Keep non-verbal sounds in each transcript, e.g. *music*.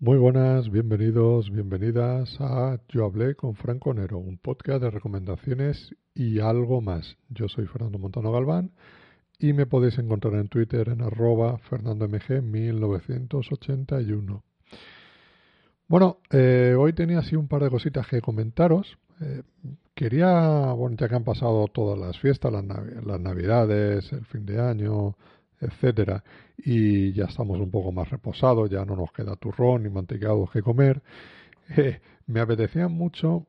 Muy buenas, bienvenidos, bienvenidas a Yo hablé con Franco Nero, un podcast de recomendaciones y algo más. Yo soy Fernando Montano Galván y me podéis encontrar en Twitter en arroba fernandomg1981. Bueno, eh, hoy tenía así un par de cositas que comentaros. Eh, quería, bueno, ya que han pasado todas las fiestas, las, las navidades, el fin de año, etcétera, y ya estamos un poco más reposados, ya no nos queda turrón ni mantecados que comer, *laughs* eh, me apetecía mucho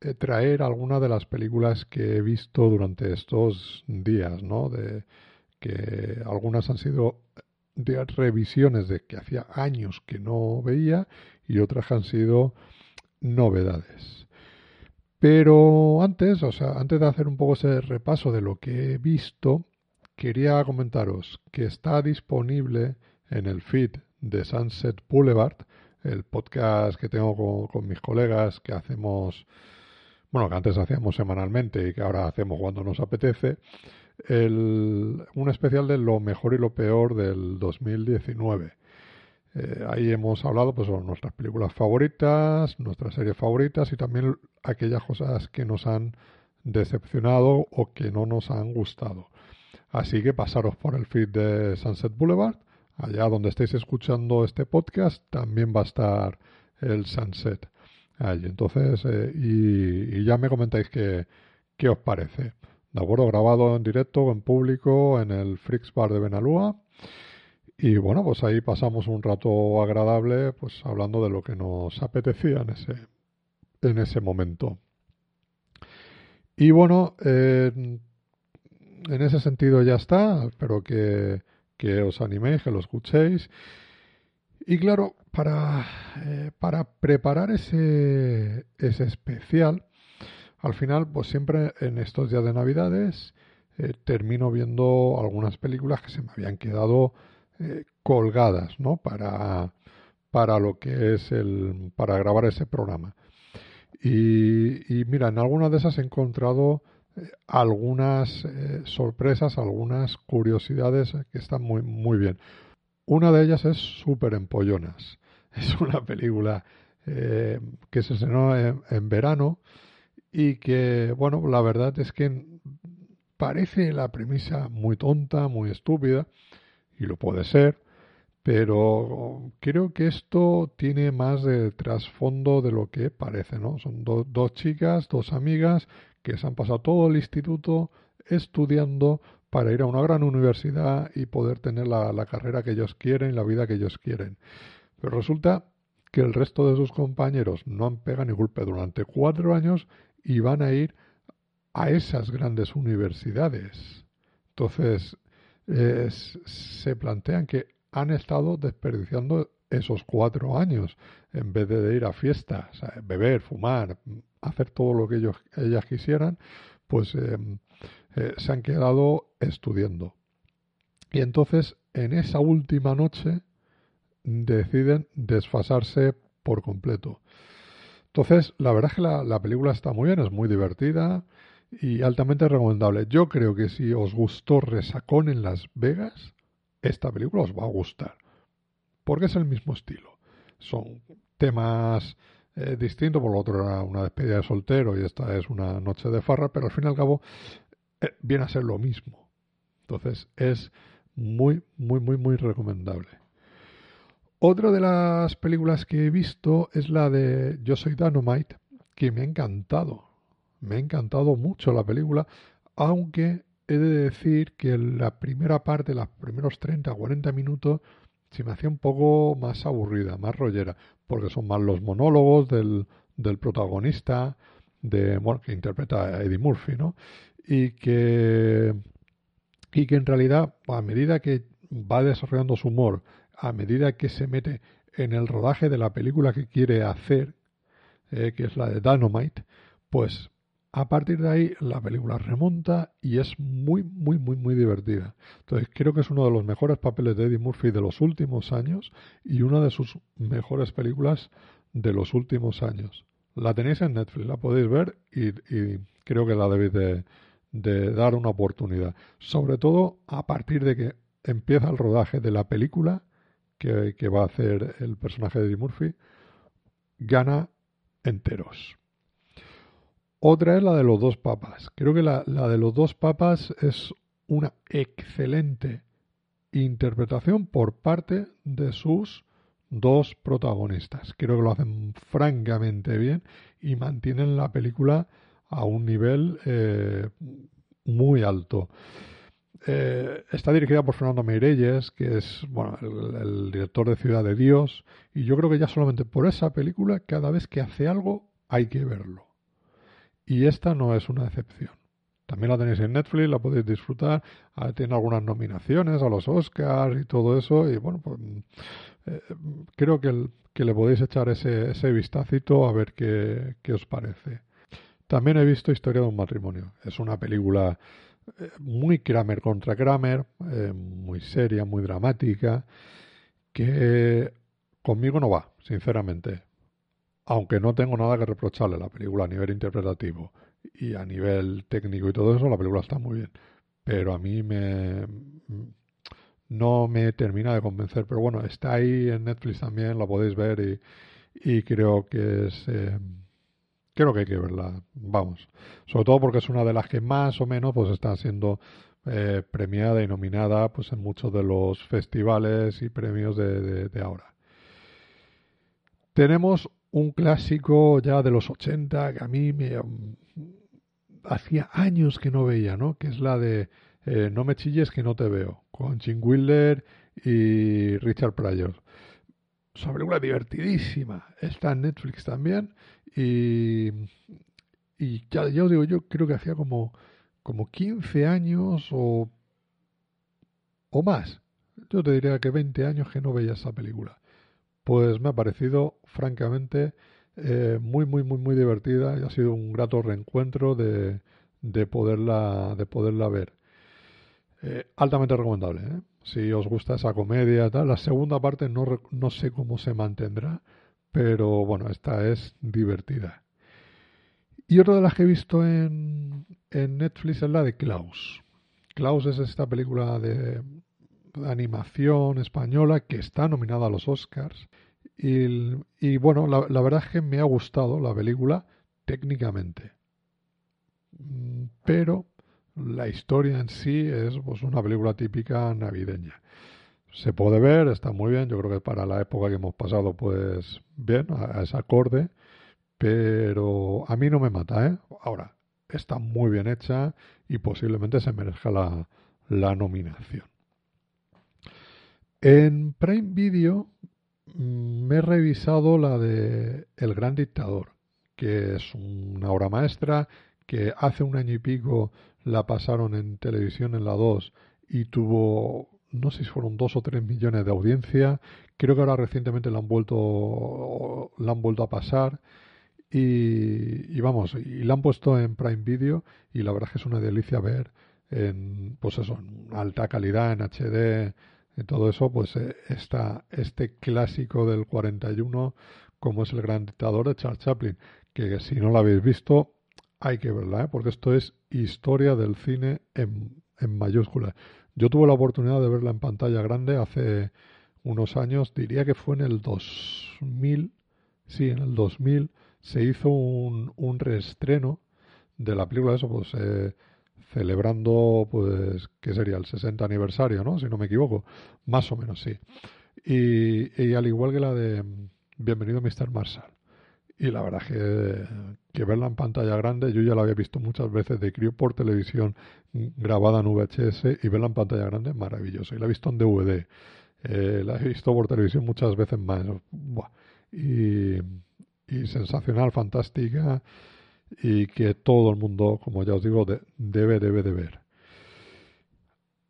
eh, traer algunas de las películas que he visto durante estos días, ¿no? De que algunas han sido de revisiones de que hacía años que no veía y otras han sido novedades. Pero antes, o sea, antes de hacer un poco ese repaso de lo que he visto, quería comentaros que está disponible en el feed de Sunset Boulevard, el podcast que tengo con, mis colegas que hacemos, bueno, que antes hacíamos semanalmente y que ahora hacemos cuando nos apetece, el, un especial de lo mejor y lo peor del 2019. Eh, ahí hemos hablado pues, sobre nuestras películas favoritas, nuestras series favoritas y también aquellas cosas que nos han decepcionado o que no nos han gustado. Así que pasaros por el feed de Sunset Boulevard. Allá donde estéis escuchando este podcast también va a estar el Sunset. Allí. Entonces, eh, y, ya me comentáis qué, qué os parece. ¿De acuerdo? Grabado en directo, en público, en el Freaks Bar de Benalúa. Y bueno, pues ahí pasamos un rato agradable, pues hablando de lo que nos apetecía en ese, en ese momento. Y bueno, eh, en ese sentido ya está. Espero que, os animéis, que lo escuchéis. Y claro, para, eh, para preparar ese, ese especial, al final, pues siempre en estos días de Navidades eh, termino viendo algunas películas que se me habían quedado eh, colgadas, ¿no? Para, para lo que es el, para grabar ese programa. Y, y mira, en algunas de esas he encontrado algunas eh, sorpresas, algunas curiosidades que están muy, muy bien. Una de ellas es Super Empollonas. *laughs* Es una película eh, que se estrenó en, verano y que, bueno, la verdad es que parece la premisa muy tonta, muy estúpida, y lo puede ser, pero creo que esto tiene más de trasfondo de lo que parece, ¿no? Son dos chicas, dos amigas que se han pasado todo el instituto estudiando para ir a una gran universidad y poder tener la, carrera que ellos quieren, la vida que ellos quieren. Pero resulta que el resto de sus compañeros no han pegado ni golpe durante cuatro años y van a ir a esas grandes universidades. Entonces, se plantean que han estado desperdiciando esos cuatro años en vez de ir a fiestas, beber, fumar, hacer todo lo que ellos, ellas quisieran, pues eh, eh, se han quedado estudiando. Y entonces, en esa última noche, deciden desfasarse por completo. Entonces, la verdad es que la, la, película está muy bien, es muy divertida y altamente recomendable. Yo creo que si os gustó Resacón en Las Vegas, esta película os va a gustar. Porque es el mismo estilo. Son temas eh, distinto, por lo otro era una despedida de soltero y esta es una noche de farra, pero al fin y al cabo eh, viene a ser lo mismo. Entonces es muy, muy, muy, muy recomendable. Otra de las películas que he visto es la de Yo soy Dynamite, que me ha encantado. Me ha encantado mucho la película, aunque he de decir que la primera parte, los primeros 30 o 40 minutos, se un poco más aburrida, más rollera, porque son más los monólogos del, del protagonista, de, bueno, que interpreta a Eddie Murphy, ¿no? Y que, y que en realidad, a medida que va desarrollando su humor, a medida que se mete en el rodaje de la película que quiere hacer, eh, que es la de Dynamite, pues a partir de ahí la película remonta y es muy, muy, muy, muy divertida. Entonces creo que es uno de los mejores papeles de Eddie Murphy de los últimos años y una de sus mejores películas de los últimos años. La tenéis en Netflix, la podéis ver y, creo que la debéis de, dar una oportunidad. Sobre todo a partir de que empieza el rodaje de la película que, que va a hacer el personaje de Eddie Murphy, gana enteros. Otra es la de los dos papas. Creo que la, de los dos papas es una excelente interpretación por parte de sus dos protagonistas. Creo que lo hacen francamente bien y mantienen la película a un nivel eh, muy alto. Eh, está dirigida por Fernando Meirelles, que es bueno, el, el, director de Ciudad de Dios, y yo creo que ya solamente por esa película, cada vez que hace algo, hay que verlo. Y esta no es una excepción. También la tenéis en Netflix, la podéis disfrutar. Ah, tiene algunas nominaciones a los Oscars y todo eso. Y bueno, pues eh, creo que, que, le podéis echar ese, ese vistacito a ver qué, qué, os parece. También he visto Historia de un matrimonio. Es una película eh, muy Kramer contra Kramer, eh, muy seria, muy dramática, que conmigo no va, sinceramente aunque no tengo nada que reprocharle a la película a nivel interpretativo y a nivel técnico y todo eso, la película está muy bien. Pero a mí me no me termina de convencer. Pero bueno, está ahí en Netflix también, la podéis ver y, y creo que es eh, creo que hay que verla. Vamos, sobre todo porque es una de las que más o menos pues está siendo eh, premiada y nominada pues en muchos de los festivales y premios de, de ahora. Tenemos un clásico ya de los 80 que a mí me mm, hacía años que no veía, ¿no? Que es la de eh, No me chilles que no te veo, con Jim Wilder y Richard Pryor. Es una película divertidísima. Está en Netflix también. Y, y ya, ya os digo, yo creo que hacía como, como 15 años o, o más. Yo te diría que 20 años que no veía esa película pues me ha parecido francamente eh, muy, muy, muy, muy divertida y ha sido un grato reencuentro de, de, poderla, de poderla ver. Eh, altamente recomendable. ¿eh? Si os gusta esa comedia. La segunda parte no, no sé cómo se mantendrá, pero bueno, esta es divertida. Y otra de las que he visto en, en Netflix es la de Klaus. Klaus es esta película de animación española que está nominada a los Oscars. Y, bueno, la, la, verdad es que me ha gustado la película técnicamente. Mm, pero la historia en sí es pues, una película típica navideña. Se puede ver, está muy bien. Yo creo que para la época que hemos pasado, pues bien, a, ese acorde. Pero a mí no me mata, ¿eh? Ahora, está muy bien hecha y posiblemente se merezca la, la nominación. En Prime Video mm, me he revisado la de El Gran Dictador, que es una obra maestra que hace un año y pico la pasaron en televisión en la 2 y tuvo, no sé si fueron dos o tres millones de audiencia. Creo que ahora recientemente la han vuelto, la han vuelto a pasar. Y, y, vamos, y la han puesto en Prime Video y la verdad es que es una delicia ver en, pues eso, en alta calidad, en HD, y todo eso, pues eh, está este clásico del 41, como es el gran dictador de Charles Chaplin, que si no lo habéis visto, hay que verla, ¿eh? porque esto es historia del cine en, en mayúsculas. Yo tuve la oportunidad de verla en pantalla grande hace unos años, diría que fue en el 2000, sí, en el 2000 se hizo un, un reestreno de la película, eso, pues eh, celebrando, pues, ¿qué sería? El 60 aniversario, ¿no? Si no me equivoco. Más o menos, sí. Y, al igual que la de Bienvenido Mr. Marshall. Y la verdad que, que verla en pantalla grande, yo ya la había visto muchas veces de crío por televisión grabada en VHS y verla en pantalla grande maravilloso. Y la he visto en DVD. Eh, la he visto por televisión muchas veces más. Y, y sensacional, fantástica y que todo el mundo, como ya os digo, debe, debe de ver.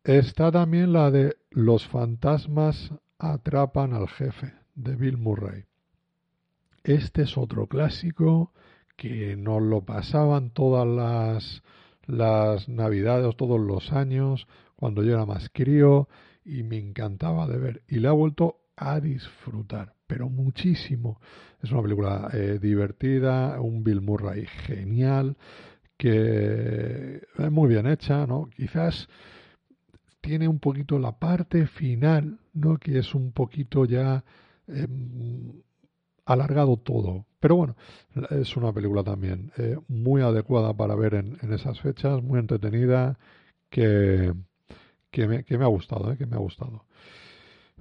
Está también la de Los fantasmas atrapan al jefe, de Bill Murray. Este es otro clásico que nos lo pasaban todas las, las navidades, todos los años, cuando yo era más crío, y me encantaba de ver. Y le ha vuelto a disfrutar, pero muchísimo. Es una película eh, divertida, un Bill Murray genial, que es muy bien hecha, ¿no? Quizás tiene un poquito la parte final, ¿no? Que es un poquito ya em, alargado todo. Pero bueno, es una película también eh, muy adecuada para ver en, esas fechas, muy entretenida, que, que, me, que me ha gustado, ¿eh? que me ha gustado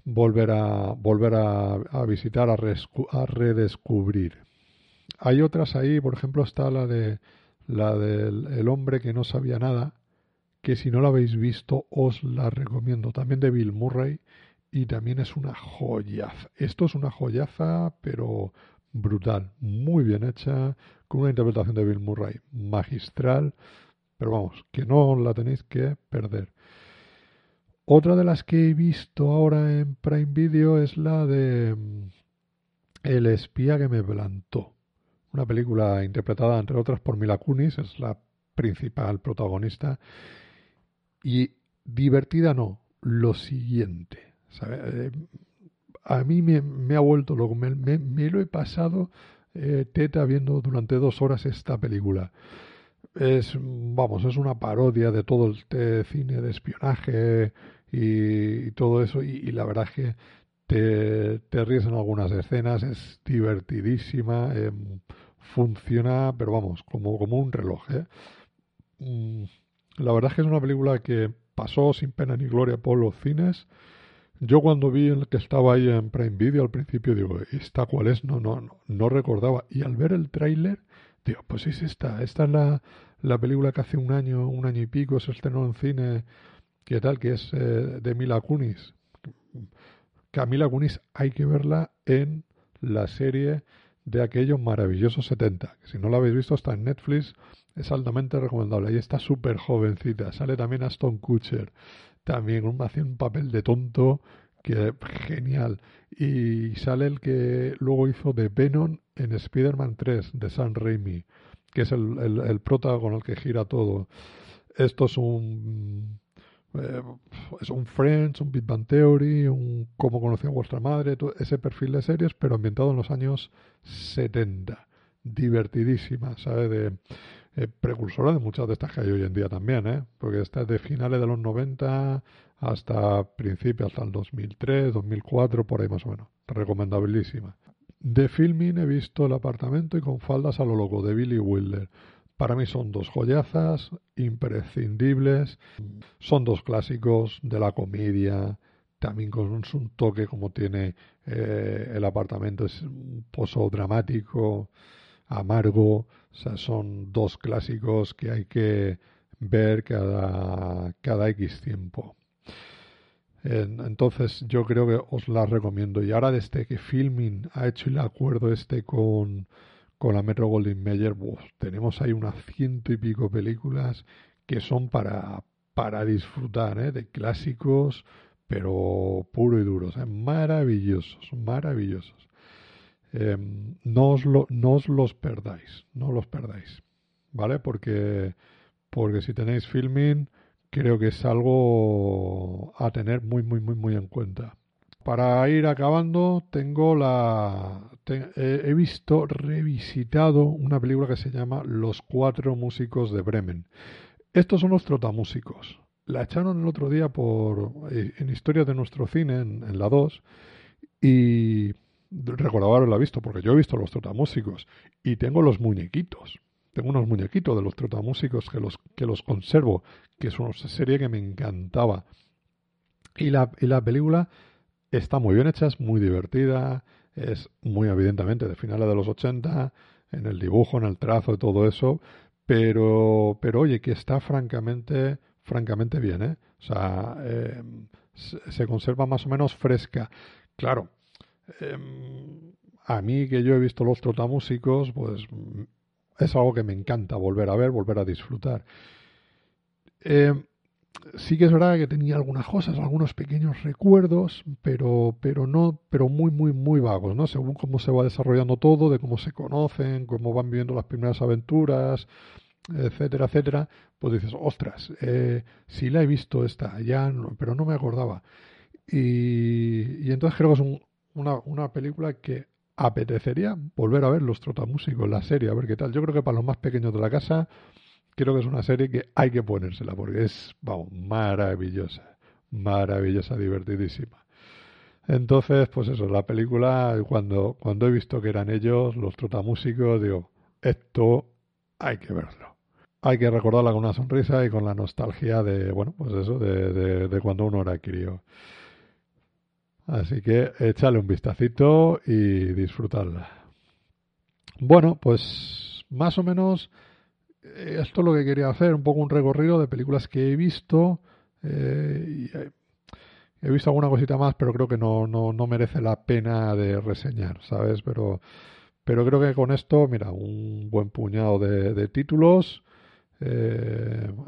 volver a volver a, visitar, a, a, redescubrir. Hay otras ahí, por ejemplo, está la de la del el hombre que no sabía nada, que si no la habéis visto os la recomiendo, también de Bill Murray y también es una joyaza. Esto es una joyaza, pero brutal, muy bien hecha, con una interpretación de Bill Murray magistral, pero vamos, que no la tenéis que perder. Otra de las que he visto ahora en Prime Video es la de mm, El espía que me plantó. Una película interpretada, entre otras, por Mila Kunis, es la principal protagonista. Y divertida no, lo siguiente. Eh, a mí me, ha vuelto loco, me, me, lo he pasado eh, teta viendo durante dos horas esta película es vamos es una parodia de todo el cine de espionaje y, todo eso y, la verdad que te, te, ríes en algunas escenas es divertidísima em, funciona pero vamos como como un reloj ¿eh? mm, la verdad es que es una película que pasó sin pena ni gloria por los cines. Yo cuando vi el que estaba ahí en Prime Video al principio digo esta cuál es no no no, no recordaba. Y al ver el tráiler Digo, pues es esta. Esta es la, la, película que hace un año, un año y pico se estrenó en cine, que tal, que es eh, de Mila Kunis. Que a Mila Kunis hay que verla en la serie de aquellos maravillosos 70. Que si no la habéis visto, está en Netflix. Es altamente recomendable. Y está súper jovencita. Sale también Aston Kutcher. También hace un papel de tonto que genial. Y sale el que luego hizo de Venom en Spider-Man 3 de Sam Raimi, que es el, el, el prota con el que gira todo. Esto es un eh, es un Friends, un Big Bang Theory, un Cómo conocí a vuestra madre, ese perfil de series, pero ambientado en los años 70. Divertidísima, ¿sabes? De, eh, precursora de muchas de estas que hay hoy en día también, ¿eh? Porque esta es de finales de los 90 hasta principios, hasta el 2003, 2004, por ahí más o menos. Recomendabilísima. De filming he visto El apartamento y con faldas a lo loco de Billy Wilder. Para mí son dos joyazas imprescindibles. Son dos clásicos de la comedia, también con un toque como tiene eh, el apartamento, es un pozo dramático, amargo. O sea, son dos clásicos que hay que ver cada, cada X tiempo. Entonces yo creo que os la recomiendo. Y ahora desde que Filming ha hecho el acuerdo este con, con la Metro Goldwyn Mayer, tenemos ahí unas ciento y pico películas que son para, para disfrutar, ¿eh? de clásicos, pero puro y duros, ¿eh? maravillosos, maravillosos. Em, no, os lo, no os los perdáis, no los perdáis, ¿vale? Porque, porque si tenéis filming creo que es algo a tener muy, muy, muy, muy en cuenta. Para ir acabando, tengo la. he visto, revisitado una película que se llama Los Cuatro Músicos de Bremen. Estos son los trotamúsicos. La echaron el otro día por eh, en Historia de nuestro cine, en, la 2, y recordaba haberla visto, porque yo he visto los trotamúsicos y tengo los muñequitos. Tengo unos muñequitos de los trotamúsicos que los, que los conservo, que es una serie que me encantaba. Y la, y la película está muy bien hecha, es muy divertida, es muy evidentemente de finales de los 80, en el dibujo, en el trazo y todo eso, pero, pero oye, que está francamente, francamente bien, ¿eh? O sea, em, se, conserva más o menos fresca. Claro, em, a mí que yo he visto los trotamúsicos, pues es algo que me encanta volver a ver, volver a disfrutar. Eh, sí que es verdad que tenía algunas cosas, algunos pequeños recuerdos, pero, pero no, pero muy, muy, muy vagos, ¿no? Según cómo se va desarrollando todo, de cómo se conocen, cómo van viviendo las primeras aventuras, etcétera, etcétera, pues dices, ostras, eh, sí la he visto esta, ya, pero no me acordaba. Y, y entonces creo que es una, una película que apetecería volver a ver los trotamúsicos, la serie, a ver qué tal. Yo creo que para los más pequeños de la casa creo que es una serie que hay que ponérsela porque es, vamos, maravillosa, maravillosa, divertidísima. Entonces, pues eso, la película, cuando, cuando he visto que eran ellos, los trotamúsicos, digo, esto hay que verlo. Hay que recordarla con una sonrisa y con la nostalgia de, bueno, pues eso, de, de, cuando uno era crío. Así que échale un vistacito y disfrutarla. Bueno, pues más o menos eh, esto es lo que quería hacer, un poco un recorrido de películas que he visto. Eh, he visto alguna cosita más, pero creo que no, no, no merece la pena de reseñar, ¿sabes? Pero, pero creo que con esto, mira, un buen puñado de, títulos.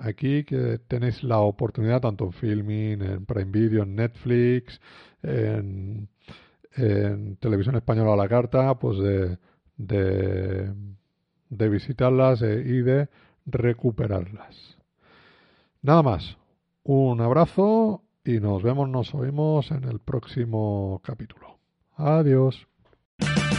Aquí que tenéis la oportunidad, tanto en Filming, en Prime Video, en Netflix, en, Televisión Española a la Carta, pues de, de visitarlas e, y de recuperarlas. Nada más. Un abrazo y nos vemos, nos oímos en el próximo capítulo. Adiós.